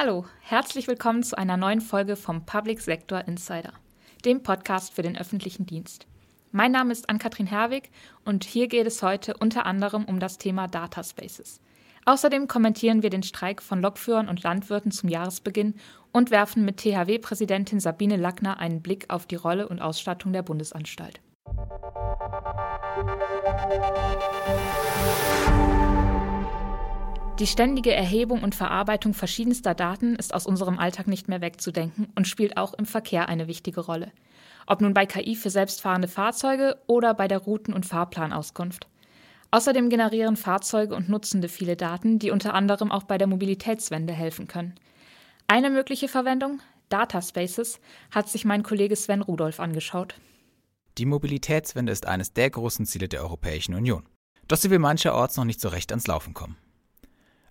Hallo, herzlich willkommen zu einer neuen Folge vom Public Sector Insider, dem Podcast für den öffentlichen Dienst. Mein Name ist Ann-Kathrin Herwig und hier geht es heute unter anderem um das Thema Data Spaces. Außerdem kommentieren wir den Streik von Lokführern und Landwirten zum Jahresbeginn und werfen mit THW-Präsidentin Sabine Lackner einen Blick auf die Rolle und Ausstattung der Bundesanstalt. Die ständige Erhebung und Verarbeitung verschiedenster Daten ist aus unserem Alltag nicht mehr wegzudenken und spielt auch im Verkehr eine wichtige Rolle. Ob nun bei KI für selbstfahrende Fahrzeuge oder bei der Routen- und Fahrplanauskunft. Außerdem generieren Fahrzeuge und Nutzende viele Daten, die unter anderem auch bei der Mobilitätswende helfen können. Eine mögliche Verwendung, Data Spaces, hat sich mein Kollege Sven Rudolph angeschaut. Die Mobilitätswende ist eines der großen Ziele der Europäischen Union. Doch sie will mancherorts noch nicht so recht ans Laufen kommen.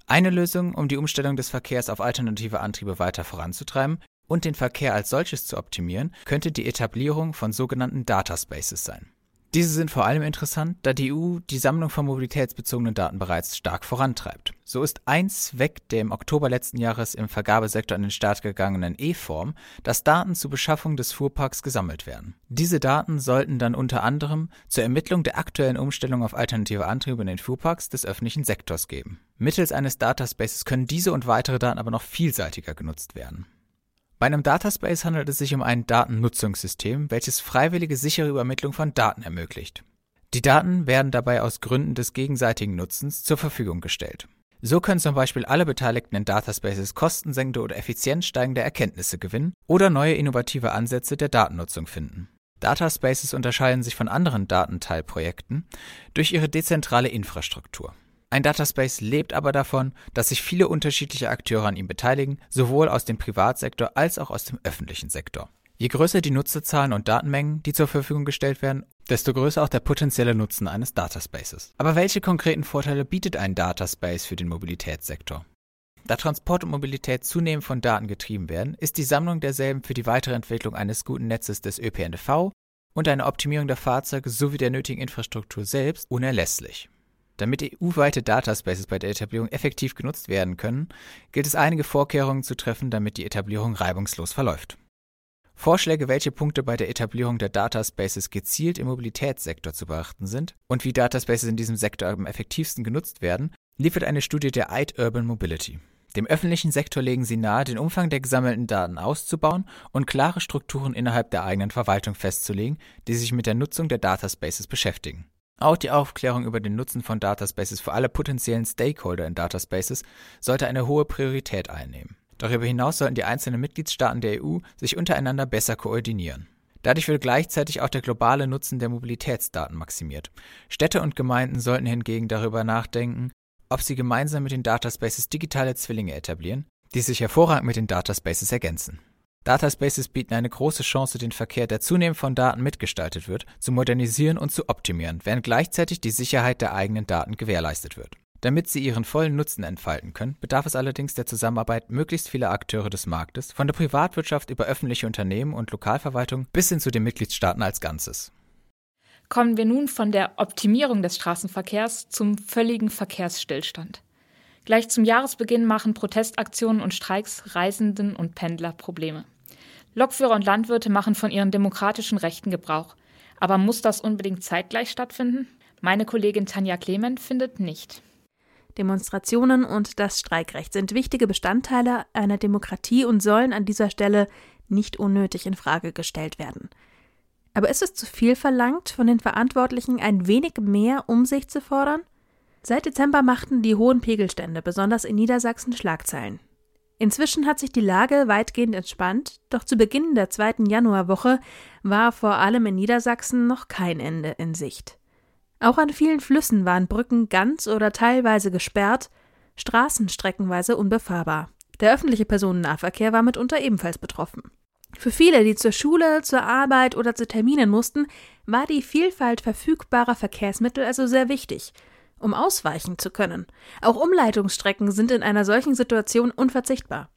Eine Lösung, um die Umstellung des Verkehrs auf alternative Antriebe weiter voranzutreiben und den Verkehr als solches zu optimieren, könnte die Etablierung von sogenannten Data Spaces sein. Diese sind vor allem interessant, da die EU die Sammlung von mobilitätsbezogenen Daten bereits stark vorantreibt. So ist ein Zweck der im Oktober letzten Jahres im Vergabesektor an den Start gegangenen E-Form, dass Daten zur Beschaffung des Fuhrparks gesammelt werden. Diese Daten sollten dann unter anderem zur Ermittlung der aktuellen Umstellung auf alternative Antriebe in den Fuhrparks des öffentlichen Sektors geben. Mittels eines Dataspaces können diese und weitere Daten aber noch vielseitiger genutzt werden. Bei einem Dataspace handelt es sich um ein Datennutzungssystem, welches freiwillige sichere Übermittlung von Daten ermöglicht. Die Daten werden dabei aus Gründen des gegenseitigen Nutzens zur Verfügung gestellt. So können zum Beispiel alle Beteiligten in Dataspaces kostensenkende oder effizienzsteigende Erkenntnisse gewinnen oder neue innovative Ansätze der Datennutzung finden. Dataspaces unterscheiden sich von anderen Datenteilprojekten durch ihre dezentrale Infrastruktur. Ein Dataspace lebt aber davon, dass sich viele unterschiedliche Akteure an ihm beteiligen, sowohl aus dem Privatsektor als auch aus dem öffentlichen Sektor. Je größer die Nutzerzahlen und Datenmengen, die zur Verfügung gestellt werden, desto größer auch der potenzielle Nutzen eines Dataspaces. Aber welche konkreten Vorteile bietet ein Dataspace für den Mobilitätssektor? Da Transport und Mobilität zunehmend von Daten getrieben werden, ist die Sammlung derselben für die weitere Entwicklung eines guten Netzes des ÖPNV und eine Optimierung der Fahrzeuge sowie der nötigen Infrastruktur selbst unerlässlich. Damit EU-weite Dataspaces bei der Etablierung effektiv genutzt werden können, gilt es einige Vorkehrungen zu treffen, damit die Etablierung reibungslos verläuft. Vorschläge, welche Punkte bei der Etablierung der Dataspaces gezielt im Mobilitätssektor zu beachten sind und wie Dataspaces in diesem Sektor am effektivsten genutzt werden, liefert eine Studie der EID Urban Mobility. Dem öffentlichen Sektor legen sie nahe, den Umfang der gesammelten Daten auszubauen und klare Strukturen innerhalb der eigenen Verwaltung festzulegen, die sich mit der Nutzung der Dataspaces beschäftigen. Auch die Aufklärung über den Nutzen von Dataspaces für alle potenziellen Stakeholder in Dataspaces sollte eine hohe Priorität einnehmen. Darüber hinaus sollten die einzelnen Mitgliedstaaten der EU sich untereinander besser koordinieren. Dadurch wird gleichzeitig auch der globale Nutzen der Mobilitätsdaten maximiert. Städte und Gemeinden sollten hingegen darüber nachdenken, ob sie gemeinsam mit den Dataspaces digitale Zwillinge etablieren, die sich hervorragend mit den Dataspaces ergänzen. Dataspaces bieten eine große Chance, den Verkehr, der zunehmend von Daten mitgestaltet wird, zu modernisieren und zu optimieren, während gleichzeitig die Sicherheit der eigenen Daten gewährleistet wird. Damit sie ihren vollen Nutzen entfalten können, bedarf es allerdings der Zusammenarbeit möglichst vieler Akteure des Marktes, von der Privatwirtschaft über öffentliche Unternehmen und Lokalverwaltung bis hin zu den Mitgliedstaaten als Ganzes. Kommen wir nun von der Optimierung des Straßenverkehrs zum völligen Verkehrsstillstand. Gleich zum Jahresbeginn machen Protestaktionen und Streiks Reisenden und Pendler Probleme. Lokführer und Landwirte machen von ihren demokratischen Rechten Gebrauch. Aber muss das unbedingt zeitgleich stattfinden? Meine Kollegin Tanja Clement findet nicht. Demonstrationen und das Streikrecht sind wichtige Bestandteile einer Demokratie und sollen an dieser Stelle nicht unnötig in Frage gestellt werden. Aber ist es zu viel verlangt, von den Verantwortlichen ein wenig mehr Umsicht zu fordern? Seit Dezember machten die hohen Pegelstände besonders in Niedersachsen Schlagzeilen. Inzwischen hat sich die Lage weitgehend entspannt, doch zu Beginn der zweiten Januarwoche war vor allem in Niedersachsen noch kein Ende in Sicht. Auch an vielen Flüssen waren Brücken ganz oder teilweise gesperrt, Straßen streckenweise unbefahrbar. Der öffentliche Personennahverkehr war mitunter ebenfalls betroffen. Für viele, die zur Schule, zur Arbeit oder zu Terminen mussten, war die Vielfalt verfügbarer Verkehrsmittel also sehr wichtig – um ausweichen zu können. Auch Umleitungsstrecken sind in einer solchen Situation unverzichtbar.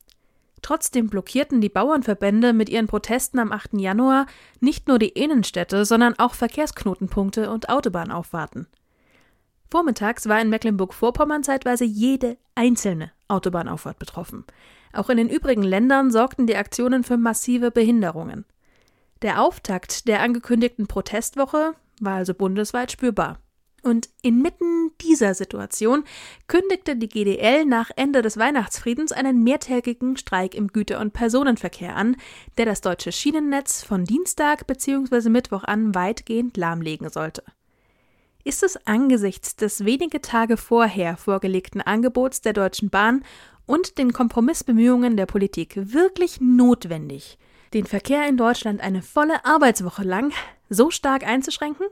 Trotzdem blockierten die Bauernverbände mit ihren Protesten am 8. Januar nicht nur die Innenstädte, sondern auch Verkehrsknotenpunkte und Autobahnauffahrten. Vormittags war in Mecklenburg-Vorpommern zeitweise jede einzelne Autobahnauffahrt betroffen. Auch in den übrigen Ländern sorgten die Aktionen für massive Behinderungen. Der Auftakt der angekündigten Protestwoche war also bundesweit spürbar. Und inmitten dieser Situation kündigte die GDL nach Ende des Weihnachtsfriedens einen mehrtägigen Streik im Güter- und Personenverkehr an, der das deutsche Schienennetz von Dienstag bzw. Mittwoch an weitgehend lahmlegen sollte. Ist es angesichts des wenige Tage vorher vorgelegten Angebots der Deutschen Bahn und den Kompromissbemühungen der Politik wirklich notwendig, den Verkehr in Deutschland eine volle Arbeitswoche lang so stark einzuschränken?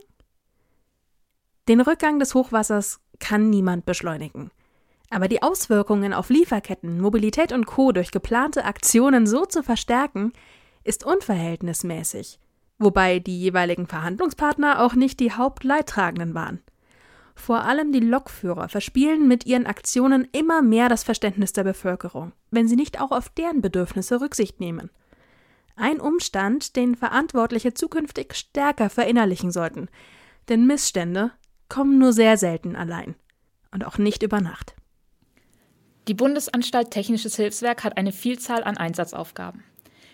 Den Rückgang des Hochwassers kann niemand beschleunigen. Aber die Auswirkungen auf Lieferketten, Mobilität und Co. durch geplante Aktionen so zu verstärken, ist unverhältnismäßig, wobei die jeweiligen Verhandlungspartner auch nicht die Hauptleidtragenden waren. Vor allem die Lokführer verspielen mit ihren Aktionen immer mehr das Verständnis der Bevölkerung, wenn sie nicht auch auf deren Bedürfnisse Rücksicht nehmen. Ein Umstand, den Verantwortliche zukünftig stärker verinnerlichen sollten, denn Missstände kommen nur sehr selten allein und auch nicht über Nacht. Die Bundesanstalt Technisches Hilfswerk hat eine Vielzahl an Einsatzaufgaben.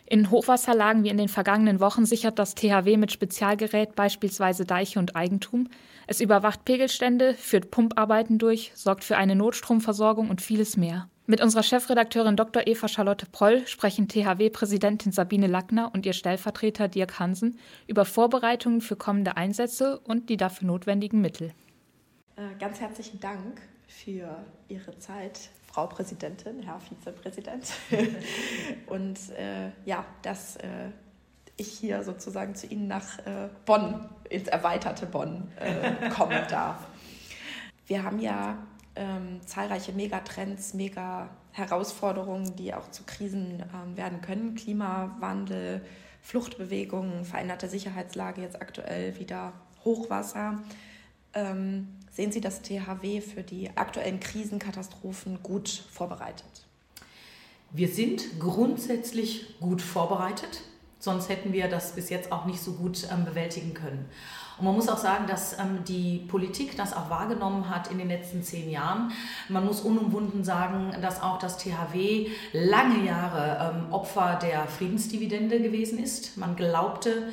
In Hochwasserlagen wie in den vergangenen Wochen sichert das THW mit Spezialgerät beispielsweise Deiche und Eigentum. Es überwacht Pegelstände, führt Pumparbeiten durch, sorgt für eine Notstromversorgung und vieles mehr. Mit unserer Chefredakteurin Dr. Eva Charlotte Proll sprechen THW-Präsidentin Sabine Lackner und ihr Stellvertreter Dirk Hansen über Vorbereitungen für kommende Einsätze und die dafür notwendigen Mittel. Äh, ganz herzlichen Dank für Ihre Zeit, Frau Präsidentin, Herr Vizepräsident. und äh, ja, dass äh, ich hier sozusagen zu Ihnen nach äh, Bonn, ins erweiterte Bonn, äh, kommen darf. Wir haben ja ähm, zahlreiche Megatrends, Mega-Herausforderungen, die auch zu Krisen ähm, werden können. Klimawandel, Fluchtbewegungen, veränderte Sicherheitslage, jetzt aktuell wieder Hochwasser. Ähm, sehen Sie das THW für die aktuellen Krisenkatastrophen gut vorbereitet? Wir sind grundsätzlich gut vorbereitet, sonst hätten wir das bis jetzt auch nicht so gut ähm, bewältigen können. Und man muss auch sagen, dass ähm, die Politik das auch wahrgenommen hat in den letzten zehn Jahren. Man muss unumwunden sagen, dass auch das THW lange Jahre ähm, Opfer der Friedensdividende gewesen ist. Man glaubte,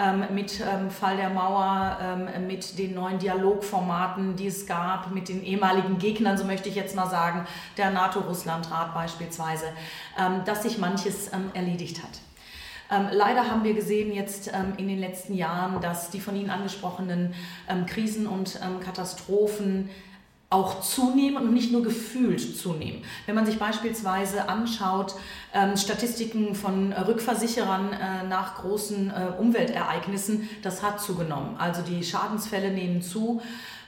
ähm, mit ähm, Fall der Mauer, ähm, mit den neuen Dialogformaten, die es gab, mit den ehemaligen Gegnern, so möchte ich jetzt mal sagen, der NATO-Russland-Rat beispielsweise, ähm, dass sich manches ähm, erledigt hat. Ähm, leider haben wir gesehen jetzt ähm, in den letzten Jahren, dass die von Ihnen angesprochenen ähm, Krisen und ähm, Katastrophen auch zunehmen und nicht nur gefühlt zunehmen. Wenn man sich beispielsweise anschaut, ähm, Statistiken von Rückversicherern äh, nach großen äh, Umweltereignissen, das hat zugenommen. Also die Schadensfälle nehmen zu.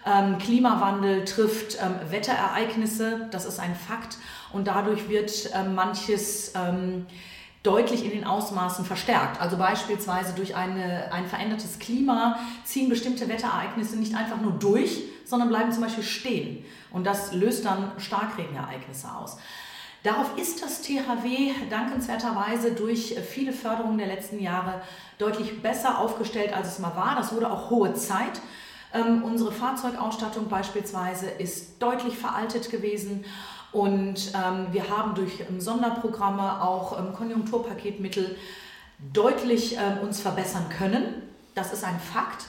Ähm, Klimawandel trifft ähm, Wetterereignisse, das ist ein Fakt. Und dadurch wird ähm, manches ähm, deutlich in den Ausmaßen verstärkt. Also beispielsweise durch eine, ein verändertes Klima ziehen bestimmte Wetterereignisse nicht einfach nur durch, sondern bleiben zum Beispiel stehen. Und das löst dann Starkregenereignisse aus. Darauf ist das THW dankenswerterweise durch viele Förderungen der letzten Jahre deutlich besser aufgestellt, als es mal war. Das wurde auch hohe Zeit. Ähm, unsere Fahrzeugausstattung beispielsweise ist deutlich veraltet gewesen und ähm, wir haben durch ähm, Sonderprogramme auch ähm, Konjunkturpaketmittel deutlich ähm, uns verbessern können. Das ist ein Fakt.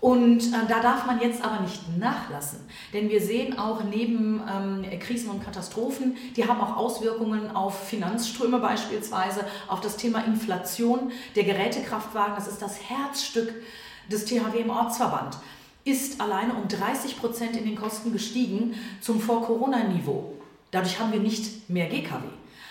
Und äh, da darf man jetzt aber nicht nachlassen, denn wir sehen auch neben ähm, Krisen und Katastrophen, die haben auch Auswirkungen auf Finanzströme beispielsweise, auf das Thema Inflation. Der Gerätekraftwagen, das ist das Herzstück des THW im Ortsverband ist alleine um 30 Prozent in den Kosten gestiegen zum Vor-Corona-Niveau. Dadurch haben wir nicht mehr GKW.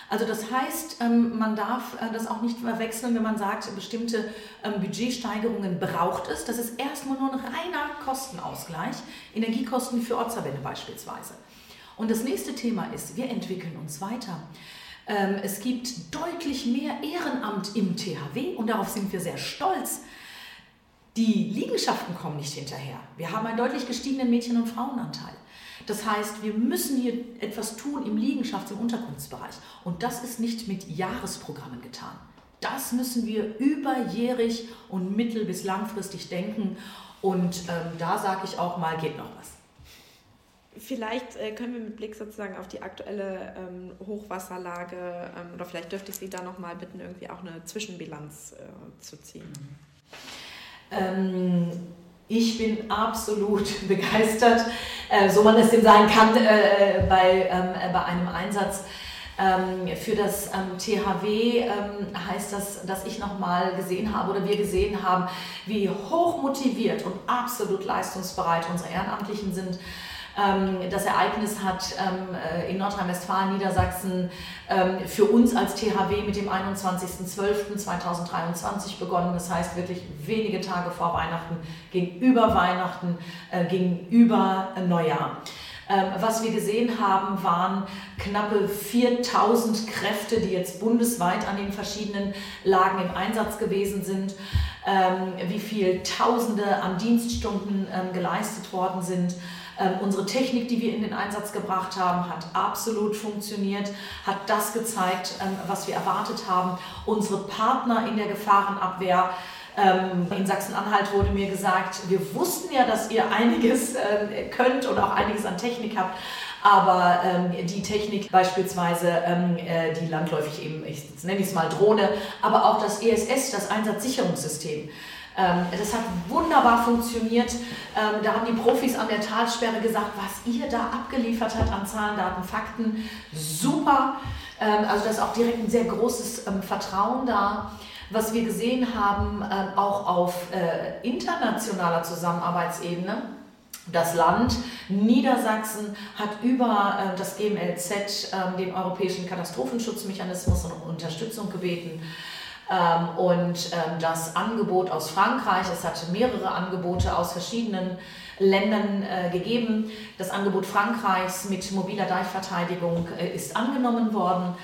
Also das heißt, ähm, man darf äh, das auch nicht verwechseln, wenn man sagt, bestimmte ähm, Budgetsteigerungen braucht es. Das ist erstmal nur ein reiner Kostenausgleich, Energiekosten für Ortsverbände beispielsweise. Und das nächste Thema ist, wir entwickeln uns weiter. Ähm, es gibt deutlich mehr Ehrenamt im THW und darauf sind wir sehr stolz. Die Liegenschaften kommen nicht hinterher. Wir haben einen deutlich gestiegenen Mädchen- und Frauenanteil. Das heißt, wir müssen hier etwas tun im Liegenschafts- und Unterkunftsbereich. Und das ist nicht mit Jahresprogrammen getan. Das müssen wir überjährig und mittel- bis langfristig denken. Und ähm, da sage ich auch mal, geht noch was. Vielleicht äh, können wir mit Blick sozusagen auf die aktuelle ähm, Hochwasserlage ähm, oder vielleicht dürfte ich Sie da nochmal bitten, irgendwie auch eine Zwischenbilanz äh, zu ziehen. Ähm, ich bin absolut begeistert, äh, so man es denn sein kann, äh, bei, ähm, äh, bei einem Einsatz. Ähm, für das ähm, THW ähm, heißt das, dass ich nochmal gesehen habe oder wir gesehen haben, wie hoch motiviert und absolut leistungsbereit unsere Ehrenamtlichen sind das Ereignis hat ähm, äh, in Nordrhein-Westfalen, Niedersachsen ähm, für uns als THW mit dem 21.12.2023 begonnen. Das heißt wirklich wenige Tage vor Weihnachten, gegenüber Weihnachten, äh, gegenüber Neujahr. Was wir gesehen haben, waren knappe 4000 Kräfte, die jetzt bundesweit an den verschiedenen Lagen im Einsatz gewesen sind. Wie viele Tausende an Dienststunden geleistet worden sind. Ähm, unsere Technik, die wir in den Einsatz gebracht haben, hat absolut funktioniert, hat das gezeigt, ähm, was wir erwartet haben. Unsere Partner in der Gefahrenabwehr, ähm, in Sachsen-Anhalt wurde mir gesagt, wir wussten ja, dass ihr einiges äh, könnt und auch einiges an Technik habt, aber ähm, die Technik beispielsweise, ähm, äh, die landläufig eben, ich nenne es mal Drohne, aber auch das ESS, das Einsatzsicherungssystem, ähm, das hat wunderbar funktioniert. Ähm, da haben die Profis an der Talsperre gesagt, was ihr da abgeliefert habt an Zahlen, Daten, Fakten, super. Ähm, also da ist auch direkt ein sehr großes Vertrauen da. Was wir gesehen haben, auch auf äh, internationaler Zusammenarbeitsebene, das Land Niedersachsen hat über äh, das GMLZ, den Europäischen Katastrophenschutzmechanismus, um Unterstützung gebeten. Ähm, und ähm, das Angebot aus Frankreich, es hat mehrere Angebote aus verschiedenen Ländern äh, gegeben. Das Angebot Frankreichs mit mobiler Deichverteidigung äh, ist angenommen worden.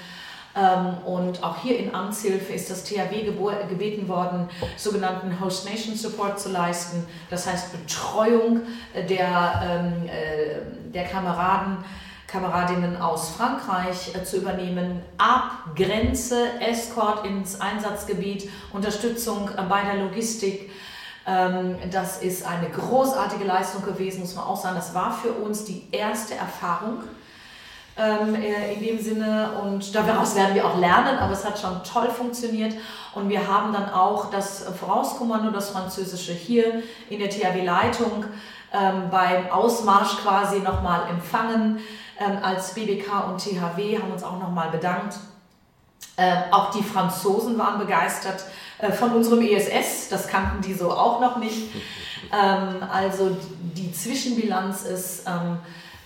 Ähm, und auch hier in Amtshilfe ist das THW gebeten worden, sogenannten Host Nation Support zu leisten. Das heißt Betreuung der, äh, der Kameraden Kameradinnen aus Frankreich äh, zu übernehmen, ab Grenze, Escort ins Einsatzgebiet, Unterstützung äh, bei der Logistik. Ähm, das ist eine großartige Leistung gewesen, muss man auch sagen. Das war für uns die erste Erfahrung ähm, äh, in dem Sinne und daraus werden wir auch lernen, aber es hat schon toll funktioniert und wir haben dann auch das Vorauskommando, das französische hier in der THW-Leitung ähm, beim Ausmarsch quasi nochmal empfangen ähm, als BBK und THW, haben uns auch nochmal bedankt. Ähm, auch die Franzosen waren begeistert äh, von unserem ESS, das kannten die so auch noch nicht. Ähm, also die Zwischenbilanz ist ähm,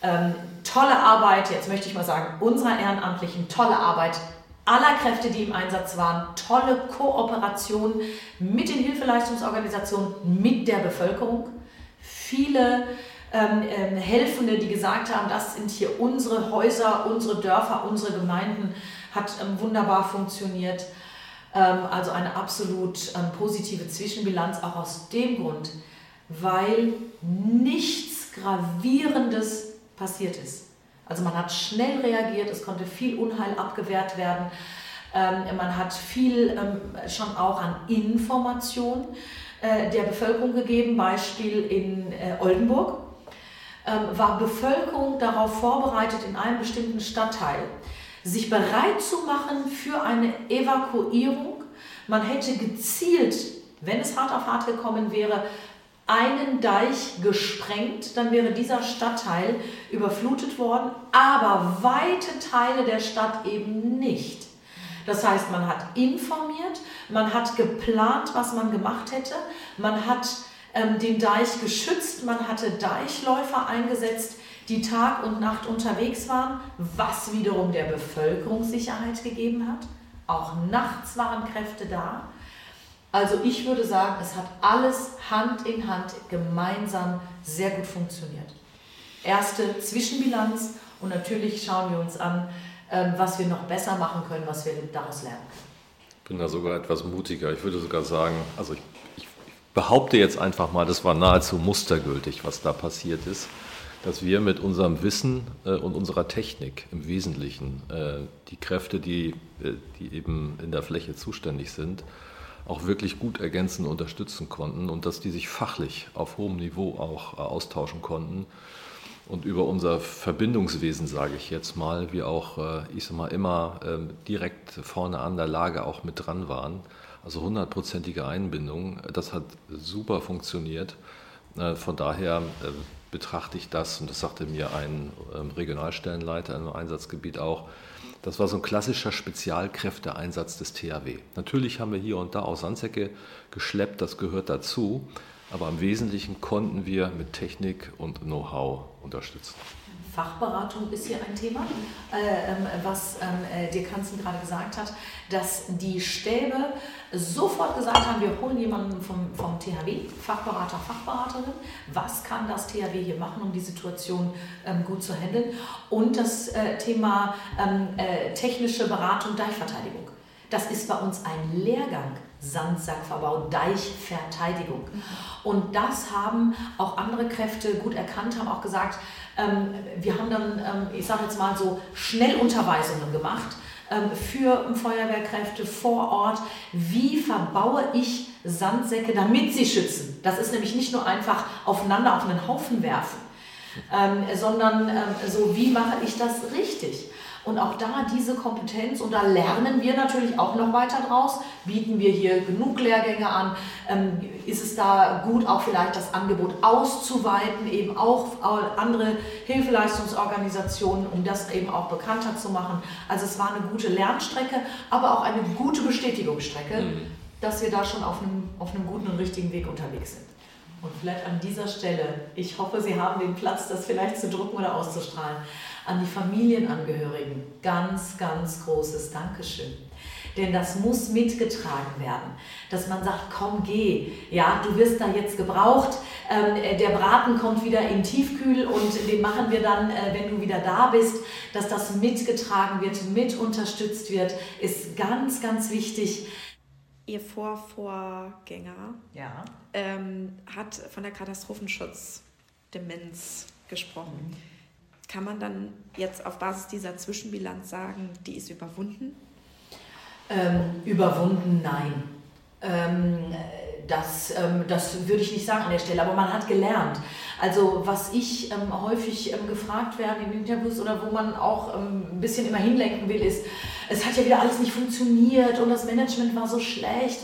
ähm, tolle Arbeit, jetzt möchte ich mal sagen, unserer Ehrenamtlichen, tolle Arbeit aller Kräfte, die im Einsatz waren, tolle Kooperation mit den Hilfeleistungsorganisationen, mit der Bevölkerung, viele ähm, ähm, Helfende, die gesagt haben, das sind hier unsere Häuser, unsere Dörfer, unsere Gemeinden, hat ähm, wunderbar funktioniert. Ähm, also eine absolut ähm, positive Zwischenbilanz, auch aus dem Grund, weil nichts Gravierendes passiert ist. Also man hat schnell reagiert, es konnte viel Unheil abgewehrt werden. Ähm, man hat viel schon auch an Information äh, der Bevölkerung gegeben, Beispiel in äh, Oldenburg ähm, war Bevölkerung darauf vorbereitet, in einem bestimmten Stadtteil sich bereit zu machen für eine Evakuierung. Man hätte gezielt, wenn es hart auf hart gekommen wäre, einen Deich gesprengt, dann wäre dieser Stadtteil überflutet worden, aber weite Teile der Stadt eben nicht. Das heißt, man hat informiert, man hat geplant, was man gemacht hätte, man hat ähm, den Deich geschützt. Man hatte Deichläufer eingesetzt, die Tag und Nacht unterwegs waren, was wiederum der Bevölkerung Sicherheit gegeben hat. Auch nachts waren Kräfte da. Also ich würde sagen, es hat alles Hand in Hand gemeinsam sehr gut funktioniert. Erste Zwischenbilanz und natürlich schauen wir uns an, ähm, was wir noch besser machen können, was wir daraus lernen. Ich bin da sogar etwas mutiger. Ich würde sogar sagen, also ich behaupte jetzt einfach mal, das war nahezu mustergültig, was da passiert ist, dass wir mit unserem Wissen äh, und unserer Technik im Wesentlichen äh, die Kräfte, die, äh, die eben in der Fläche zuständig sind, auch wirklich gut ergänzen unterstützen konnten und dass die sich fachlich auf hohem Niveau auch austauschen konnten. und über unser Verbindungswesen, sage ich jetzt mal, wir auch, ich sag mal, immer ähm, direkt vorne an der Lage auch mit dran waren. Also hundertprozentige Einbindung, das hat super funktioniert. Äh, von daher äh, betrachte ich das, und das sagte mir ein ähm, Regionalstellenleiter im Einsatzgebiet auch, das war so ein klassischer Spezialkräfteeinsatz des THW. Natürlich haben wir hier und da auch Sandsäcke geschleppt, das gehört dazu, aber im Wesentlichen konnten wir mit Technik und Know-how unterstützen. Fachberatung ist hier ein Thema, äh, ähm, was ähm, äh, dir Kanzen gerade gesagt hat, dass die Stäbe sofort gesagt haben, wir holen jemanden vom, vom THW, Fachberater, Fachberaterin, was kann das THW hier machen, um die Situation ähm, gut zu handeln und das äh, Thema technische Beratung, Deichverteidigung. Das ist bei uns ein Lehrgang. Sandsackverbau, Deichverteidigung. Und das haben auch andere Kräfte gut erkannt, haben auch gesagt, ähm, wir haben dann, ähm, ich sage jetzt mal so, Schnellunterweisungen gemacht ähm, für Feuerwehrkräfte vor Ort. Wie verbaue ich Sandsäcke, damit sie schützen? Das ist nämlich nicht nur einfach aufeinander auf einen Haufen werfen, ähm, sondern ähm, so, wie mache ich das richtig? Und auch da diese Kompetenz, und da lernen wir natürlich auch noch weiter draus, bieten wir hier genug Lehrgänge an, ähm, ist es da gut, auch vielleicht das Angebot auszuweiten, eben auch andere Hilfeleistungsorganisationen, um das eben auch bekannter zu machen. Also es war eine gute Lernstrecke, aber auch eine gute Bestätigungsstrecke, mhm. dass wir da schon auf einem, auf einem guten und richtigen Weg unterwegs sind. Und vielleicht an dieser Stelle, ich hoffe, Sie haben den Platz, das vielleicht zu drucken oder auszustrahlen an die Familienangehörigen ganz, ganz großes Dankeschön. Denn das muss mitgetragen werden, dass man sagt, komm, geh, ja, du wirst da jetzt gebraucht, ähm, der Braten kommt wieder in Tiefkühl und den machen wir dann, äh, wenn du wieder da bist, dass das mitgetragen wird, mit unterstützt wird, ist ganz, ganz wichtig. Ihr Vorvorgänger ja. ähm, hat von der Katastrophenschutz-Demenz gesprochen. Mhm. Kann man dann jetzt auf Basis dieser Zwischenbilanz sagen, die ist überwunden? Ähm, überwunden, nein. Ähm, das, ähm, das würde ich nicht sagen an der Stelle, aber man hat gelernt. Also was ich ähm, häufig ähm, gefragt werde in Interviews oder wo man auch ähm, ein bisschen immer hinlenken will, ist, es hat ja wieder alles nicht funktioniert und das Management war so schlecht.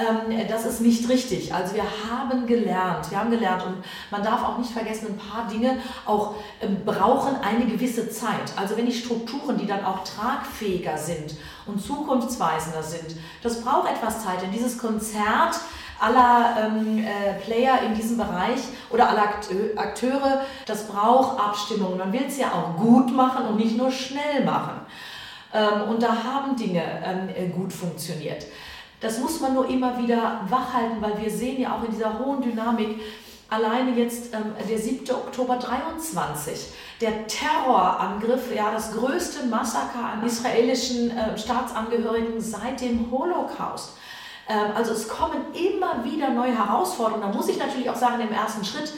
Ähm, das ist nicht richtig. Also wir haben gelernt, wir haben gelernt und man darf auch nicht vergessen, ein paar Dinge auch ähm, brauchen eine gewisse Zeit. Also wenn die Strukturen, die dann auch tragfähiger sind und zukunftsweisender sind, das braucht etwas Zeit. Denn dieses Konzert aller ähm, äh, Player in diesem Bereich oder aller Akteure, das braucht Abstimmung. Man will es ja auch gut machen und nicht nur schnell machen. Ähm, und da haben Dinge ähm, äh, gut funktioniert. Das muss man nur immer wieder wachhalten, weil wir sehen ja auch in dieser hohen Dynamik, alleine jetzt ähm, der 7. Oktober 23, der Terrorangriff, ja, das größte Massaker an israelischen äh, Staatsangehörigen seit dem Holocaust. Ähm, also es kommen immer wieder neue Herausforderungen. Da muss ich natürlich auch sagen, im ersten Schritt,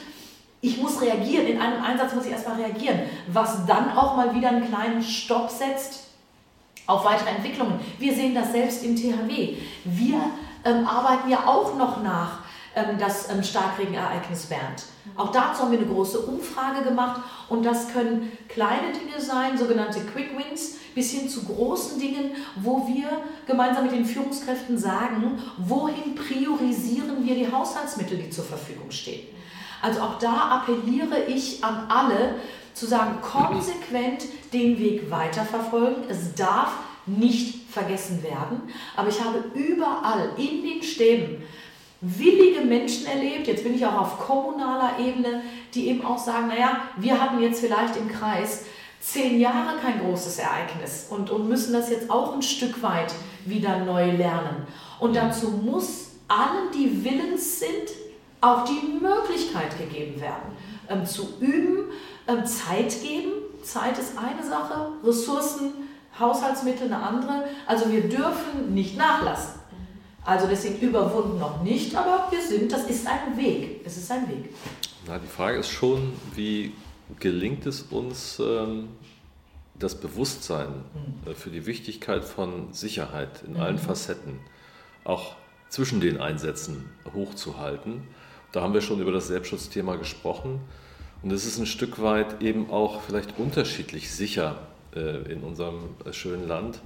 ich muss reagieren, in einem Einsatz muss ich erstmal reagieren, was dann auch mal wieder einen kleinen Stopp setzt auf weitere Entwicklungen. Wir sehen das selbst im THW. Wir ähm, arbeiten ja auch noch nach ähm, das ähm, Starkregenereignis Bernd. Auch dazu haben wir eine große Umfrage gemacht und das können kleine Dinge sein, sogenannte Quick Wins, bis hin zu großen Dingen, wo wir gemeinsam mit den Führungskräften sagen, wohin priorisieren wir die Haushaltsmittel, die zur Verfügung stehen. Also auch da appelliere ich an alle, zu sagen, konsequent den Weg weiterverfolgen. Es darf nicht vergessen werden. Aber ich habe überall in den Stäben willige Menschen erlebt, jetzt bin ich auch auf kommunaler Ebene, die eben auch sagen, naja, wir hatten jetzt vielleicht im Kreis zehn Jahre kein großes Ereignis und, und müssen das jetzt auch ein Stück weit wieder neu lernen. Und dazu muss allen, die willens sind, auch die Möglichkeit gegeben werden, ähm, zu üben, Zeit geben. Zeit ist eine Sache, Ressourcen, Haushaltsmittel eine andere. Also wir dürfen nicht nachlassen. Also deswegen überwunden noch nicht, aber wir sind, das ist ein Weg. Es ist ein Weg. Na, die Frage ist schon, wie gelingt es uns, ähm, das Bewusstsein mhm. für die Wichtigkeit von Sicherheit in allen mhm. Facetten, auch zwischen den Einsätzen hochzuhalten. Da haben wir schon über das Selbstschutzthema gesprochen. Und es ist ein Stück weit eben auch vielleicht unterschiedlich sicher äh, in unserem äh, schönen Land,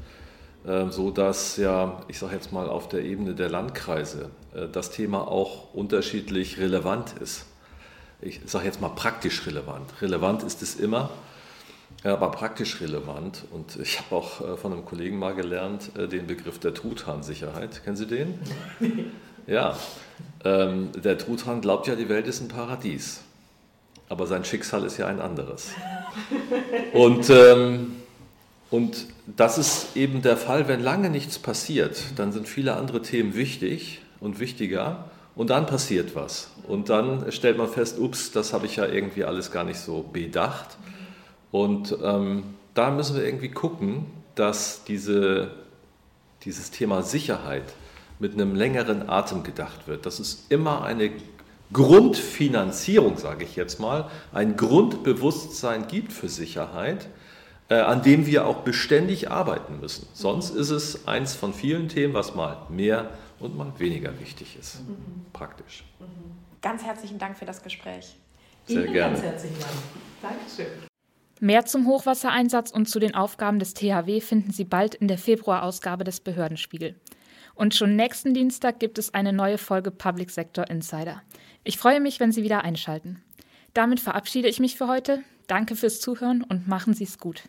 äh, so dass ja, ich sage jetzt mal auf der Ebene der Landkreise äh, das Thema auch unterschiedlich relevant ist. Ich sage jetzt mal praktisch relevant. Relevant ist es immer, aber praktisch relevant. Und ich habe auch von einem Kollegen mal gelernt, den Begriff der Truthahnsicherheit. Kennen Sie den? ja. Ähm, der Truthahn glaubt ja, die Welt ist ein Paradies. Aber sein Schicksal ist ja ein anderes. Und, ähm, und das ist eben der Fall, wenn lange nichts passiert, dann sind viele andere Themen wichtig und wichtiger. Und dann passiert was. Und dann stellt man fest, ups, das habe ich ja irgendwie alles gar nicht so bedacht. Und ähm, da müssen wir irgendwie gucken, dass diese, dieses Thema Sicherheit mit einem längeren Atem gedacht wird. Dass es immer eine Grundfinanzierung, sage ich jetzt mal, ein Grundbewusstsein gibt für Sicherheit, äh, an dem wir auch beständig arbeiten müssen. Sonst ist es eins von vielen Themen, was mal mehr und mal weniger wichtig ist. Mhm. Praktisch. Ganz herzlichen Dank für das Gespräch. Sehr Ihnen gerne. Ganz herzlichen Dank. Dankeschön. Mehr zum Hochwassereinsatz und zu den Aufgaben des THW finden Sie bald in der Februarausgabe des Behördenspiegel. Und schon nächsten Dienstag gibt es eine neue Folge Public Sector Insider. Ich freue mich, wenn Sie wieder einschalten. Damit verabschiede ich mich für heute. Danke fürs Zuhören und machen Sie es gut.